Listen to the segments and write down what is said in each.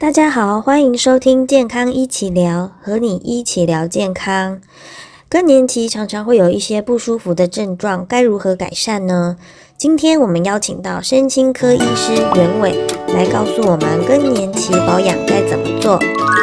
大家好，欢迎收听健康一起聊，和你一起聊健康。更年期常常会有一些不舒服的症状，该如何改善呢？今天我们邀请到身心科医师袁伟来告诉我们更年期保养该怎么做。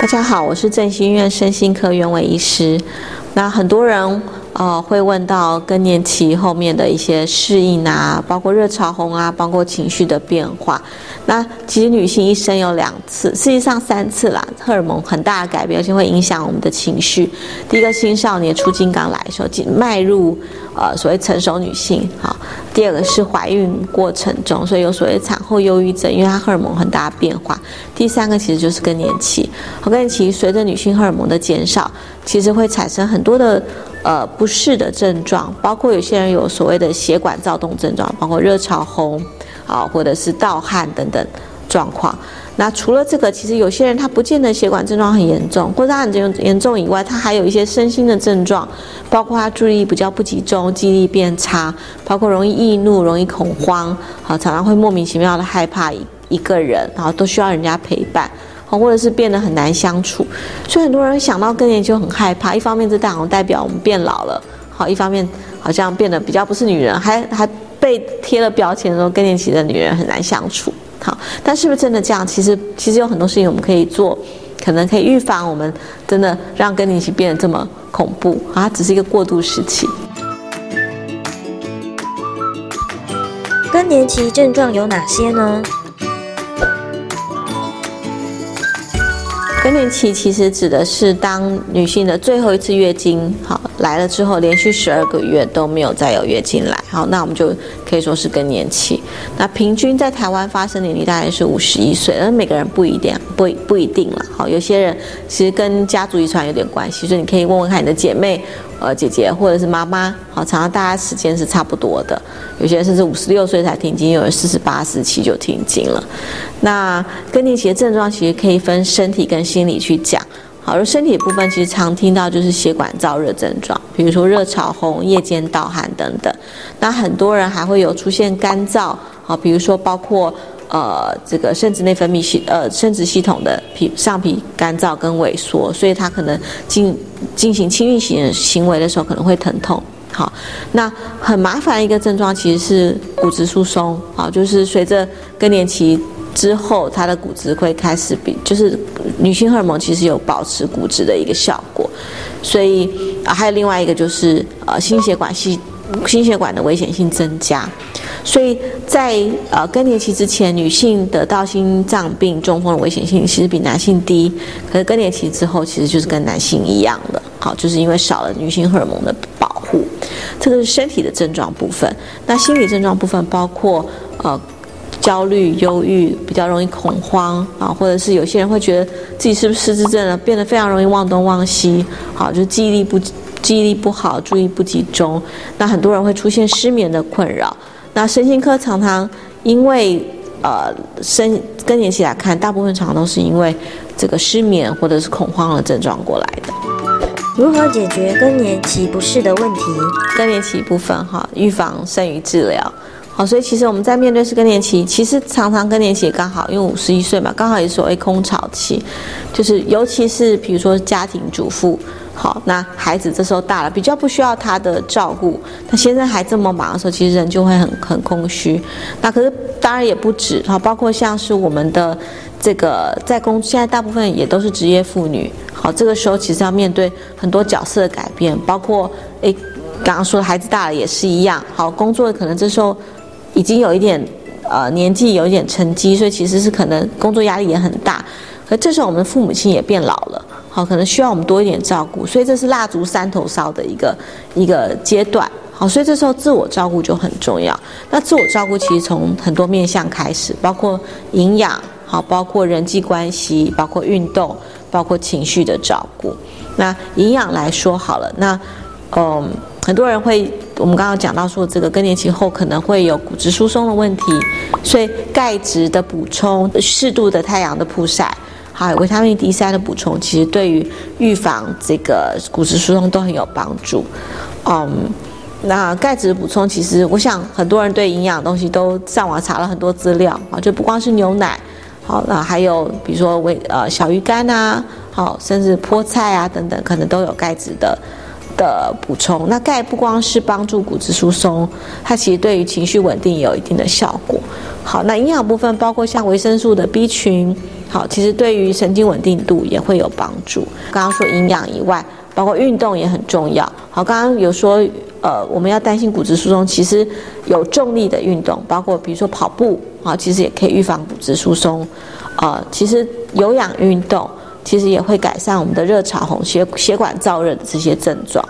大家好，我是振兴医院身心科袁伟医师。那很多人。呃，会问到更年期后面的一些适应啊，包括热潮红啊，包括情绪的变化。那其实女性一生有两次，实际上三次啦，荷尔蒙很大的改变，而且会影响我们的情绪。第一个青少年初经刚来的时候，迈入呃所谓成熟女性，好。第二个是怀孕过程中，所以有所谓产后忧郁症，因为它荷尔蒙很大变化。第三个其实就是更年期，更年期随着女性荷尔蒙的减少，其实会产生很多的。呃，不适的症状，包括有些人有所谓的血管躁动症状，包括热潮红，啊，或者是盗汗等等状况。那除了这个，其实有些人他不见得血管症状很严重，或者他很严严重以外，他还有一些身心的症状，包括他注意力比较不集中，记忆力变差，包括容易易怒、容易恐慌，好，常常会莫名其妙的害怕一一个人，然后都需要人家陪伴。或者是变得很难相处，所以很多人想到更年期就很害怕。一方面，这代表代表我们变老了，好；一方面，好像变得比较不是女人，还还被贴了标签说更年期的女人很难相处。好，但是不是真的这样？其实其实有很多事情我们可以做，可能可以预防我们真的让更年期变得这么恐怖啊，只是一个过渡时期。更年期症状有哪些呢？更年期其实指的是当女性的最后一次月经好来了之后，连续十二个月都没有再有月经来，好，那我们就可以说是更年期。那平均在台湾发生年龄大概是五十一岁，而每个人不一定，不不一定了。好，有些人其实跟家族遗传有点关系，所以你可以问问看你的姐妹。呃，姐姐或者是妈妈，好，常常大家时间是差不多的。有些人甚至五十六岁才停经，有人四十八、四十七就停经了。那更年期的症状其实可以分身体跟心理去讲。好，而身体部分其实常听到就是血管燥热症状，比如说热潮红、夜间盗汗等等。那很多人还会有出现干燥，好，比如说包括。呃，这个生殖内分泌系呃生殖系统的皮上皮干燥跟萎缩，所以它可能进进行亲密行行为的时候可能会疼痛。好，那很麻烦一个症状其实是骨质疏松。好，就是随着更年期之后，它的骨质会开始比就是女性荷尔蒙其实有保持骨质的一个效果。所以啊，还有另外一个就是呃心血管系心血管的危险性增加。所以在呃更年期之前，女性得到心脏病、中风的危险性其实比男性低。可是更年期之后，其实就是跟男性一样的，好，就是因为少了女性荷尔蒙的保护。这个是身体的症状部分。那心理症状部分包括呃焦虑、忧郁，比较容易恐慌啊，或者是有些人会觉得自己是不是失智症了，变得非常容易忘东忘西，好，就是记忆力不记忆力不好，注意不集中。那很多人会出现失眠的困扰。那身心科常常因为呃生更年期来看，大部分常常都是因为这个失眠或者是恐慌的症状过来的。如何解决更年期不适的问题？更年期部分哈，预防胜于治疗。好，所以其实我们在面对是更年期，其实常常更年期也刚好，因为五十一岁嘛，刚好也是所谓空巢期，就是尤其是比如说家庭主妇。好，那孩子这时候大了，比较不需要他的照顾。那先生还这么忙的时候，其实人就会很很空虚。那可是当然也不止，好，包括像是我们的这个在工，现在大部分也都是职业妇女。好，这个时候其实要面对很多角色的改变，包括诶，刚刚说的孩子大了也是一样。好，工作可能这时候已经有一点呃年纪，有一点沉积，所以其实是可能工作压力也很大。可这时候我们的父母亲也变老了。好，可能需要我们多一点照顾，所以这是蜡烛三头烧的一个一个阶段。好，所以这时候自我照顾就很重要。那自我照顾其实从很多面向开始，包括营养，好，包括人际关系，包括运动，包括情绪的照顾。那营养来说好了，那嗯，很多人会，我们刚刚讲到说这个更年期后可能会有骨质疏松的问题，所以钙质的补充，适度的太阳的曝晒。还有维他命 D 三的补充，其实对于预防这个骨质疏松都很有帮助。嗯，那钙质补充，其实我想很多人对营养东西都上网查了很多资料啊，就不光是牛奶，好，那还有比如说维呃小鱼干啊，好，甚至菠菜啊等等，可能都有钙质的的补充。那钙不光是帮助骨质疏松，它其实对于情绪稳定也有一定的效果。好，那营养部分包括像维生素的 B 群，好，其实对于神经稳定度也会有帮助。刚刚说营养以外，包括运动也很重要。好，刚刚有说。呃，我们要担心骨质疏松，其实有重力的运动，包括比如说跑步啊，其实也可以预防骨质疏松。啊，其实有氧运动其实也会改善我们的热潮红、血血管燥热的这些症状。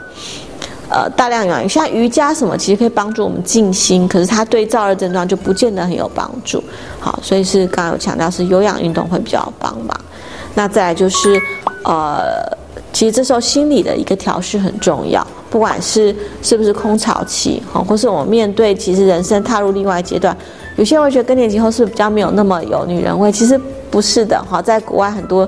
呃，大量有，像瑜伽什么，其实可以帮助我们静心，可是它对燥热症状就不见得很有帮助。好，所以是刚刚有强调是有氧运动会比较帮忙。那再来就是呃。其实这时候心理的一个调试很重要，不管是是不是空巢期，哈，或是我们面对其实人生踏入另外阶段，有些人会觉得更年期后是比较没有那么有女人味，其实不是的，哈，在国外很多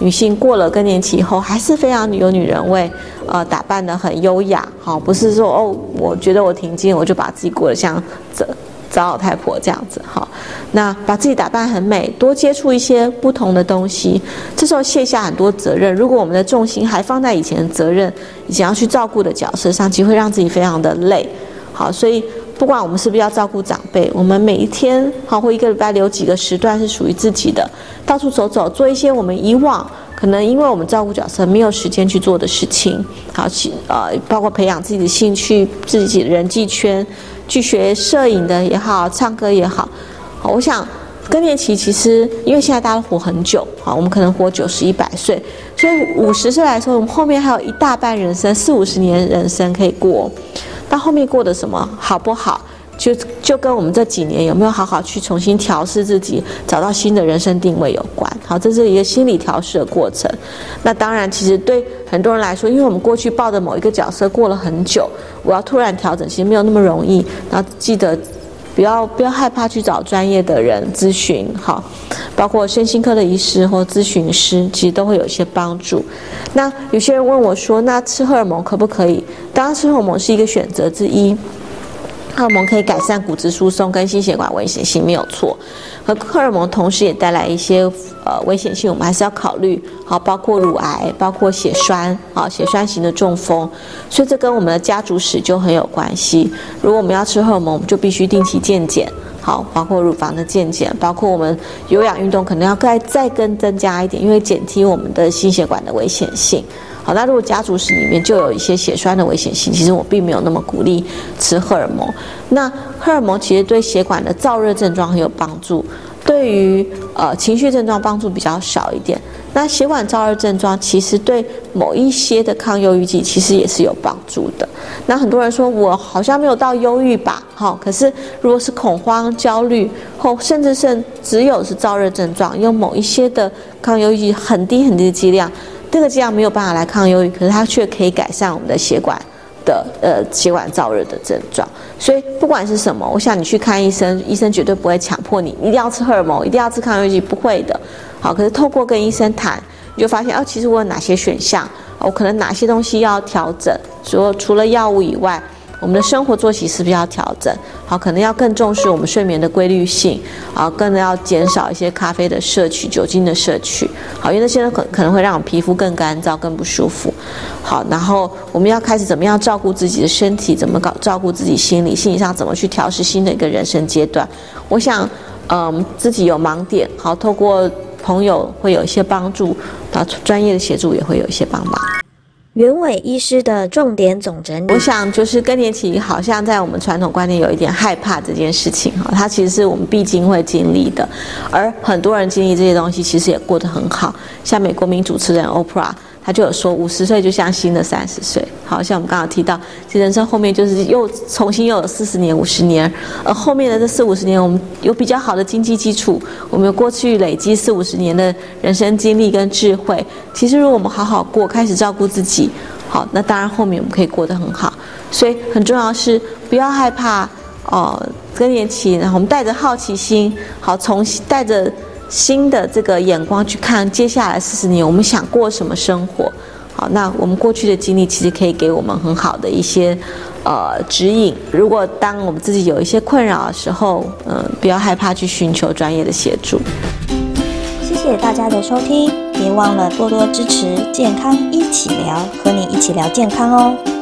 女性过了更年期后还是非常有女人味，呃，打扮的很优雅，哈，不是说哦，我觉得我挺精，我就把自己过得像这。找老太婆这样子哈，那把自己打扮很美，多接触一些不同的东西，这时候卸下很多责任。如果我们的重心还放在以前的责任、以前要去照顾的角色上，其实会让自己非常的累。好，所以不管我们是不是要照顾长辈，我们每一天好或一个礼拜留几个时段是属于自己的，到处走走，做一些我们以往可能因为我们照顾角色没有时间去做的事情。好，去呃，包括培养自己的兴趣、自己的人际圈。去学摄影的也好，唱歌也好，好，我想更年期其实因为现在大家活很久，好，我们可能活九十一百岁，所以五十岁来说，我们后面还有一大半人生，四五十年人生可以过，到后面过的什么好不好？就就跟我们这几年有没有好好去重新调试自己，找到新的人生定位有关。好，这是一个心理调试的过程。那当然，其实对很多人来说，因为我们过去抱着某一个角色过了很久，我要突然调整，其实没有那么容易。然后记得不要不要害怕去找专业的人咨询，哈，包括身心科的医师或咨询师，其实都会有一些帮助。那有些人问我说，那吃荷尔蒙可不可以？当然，吃荷尔蒙是一个选择之一。荷尔蒙可以改善骨质疏松跟心血管危险性，没有错。和荷尔蒙同时也带来一些呃危险性，我们还是要考虑。好，包括乳癌，包括血栓，好，血栓型的中风。所以这跟我们的家族史就很有关系。如果我们要吃荷尔蒙，我们就必须定期健检。好，包括乳房的健检，包括我们有氧运动，可能要再再更增加一点，因为减低我们的心血管的危险性。那如果家族史里面就有一些血栓的危险性，其实我并没有那么鼓励吃荷尔蒙。那荷尔蒙其实对血管的燥热症状很有帮助，对于呃情绪症状帮助比较少一点。那血管燥热症状其实对某一些的抗忧郁剂其实也是有帮助的。那很多人说我好像没有到忧郁吧？好，可是如果是恐慌、焦虑，或甚至是只有是燥热症状，用某一些的抗忧郁剂很低很低的剂量。这个剂量没有办法来抗忧郁，可是它却可以改善我们的血管的呃血管燥热的症状。所以不管是什么，我想你去看医生，医生绝对不会强迫你一定要吃荷尔蒙，一定要吃抗忧郁，不会的。好，可是透过跟医生谈，你就发现哦，其实我有哪些选项，我可能哪些东西要调整。说除了药物以外。我们的生活作息是不是要调整？好，可能要更重视我们睡眠的规律性，啊，更要减少一些咖啡的摄取、酒精的摄取，好，因为那些可可能会让我们皮肤更干燥、更不舒服。好，然后我们要开始怎么样照顾自己的身体，怎么搞照顾自己心理，心理上怎么去调试新的一个人生阶段？我想，嗯，自己有盲点，好，透过朋友会有一些帮助，啊，专业的协助也会有一些帮忙。原委医师的重点总整理，我想就是更年期好像在我们传统观念有一点害怕这件事情哈，它其实是我们必经会经历的，而很多人经历这些东西，其实也过得很好，像美国名主持人 Oprah。他就有说，五十岁就像新的三十岁，好像我们刚刚提到，其实人生后面就是又重新又有四十年、五十年，而后面的这四五十年，我们有比较好的经济基础，我们有过去累积四五十年的人生经历跟智慧。其实，如果我们好好过，开始照顾自己，好，那当然后面我们可以过得很好。所以，很重要是不要害怕哦更年期，然后我们带着好奇心，好，从带着。新的这个眼光去看接下来四十年，我们想过什么生活？好，那我们过去的经历其实可以给我们很好的一些呃指引。如果当我们自己有一些困扰的时候，嗯，不要害怕去寻求专业的协助。谢谢大家的收听，别忘了多多支持健康一起聊，和你一起聊健康哦。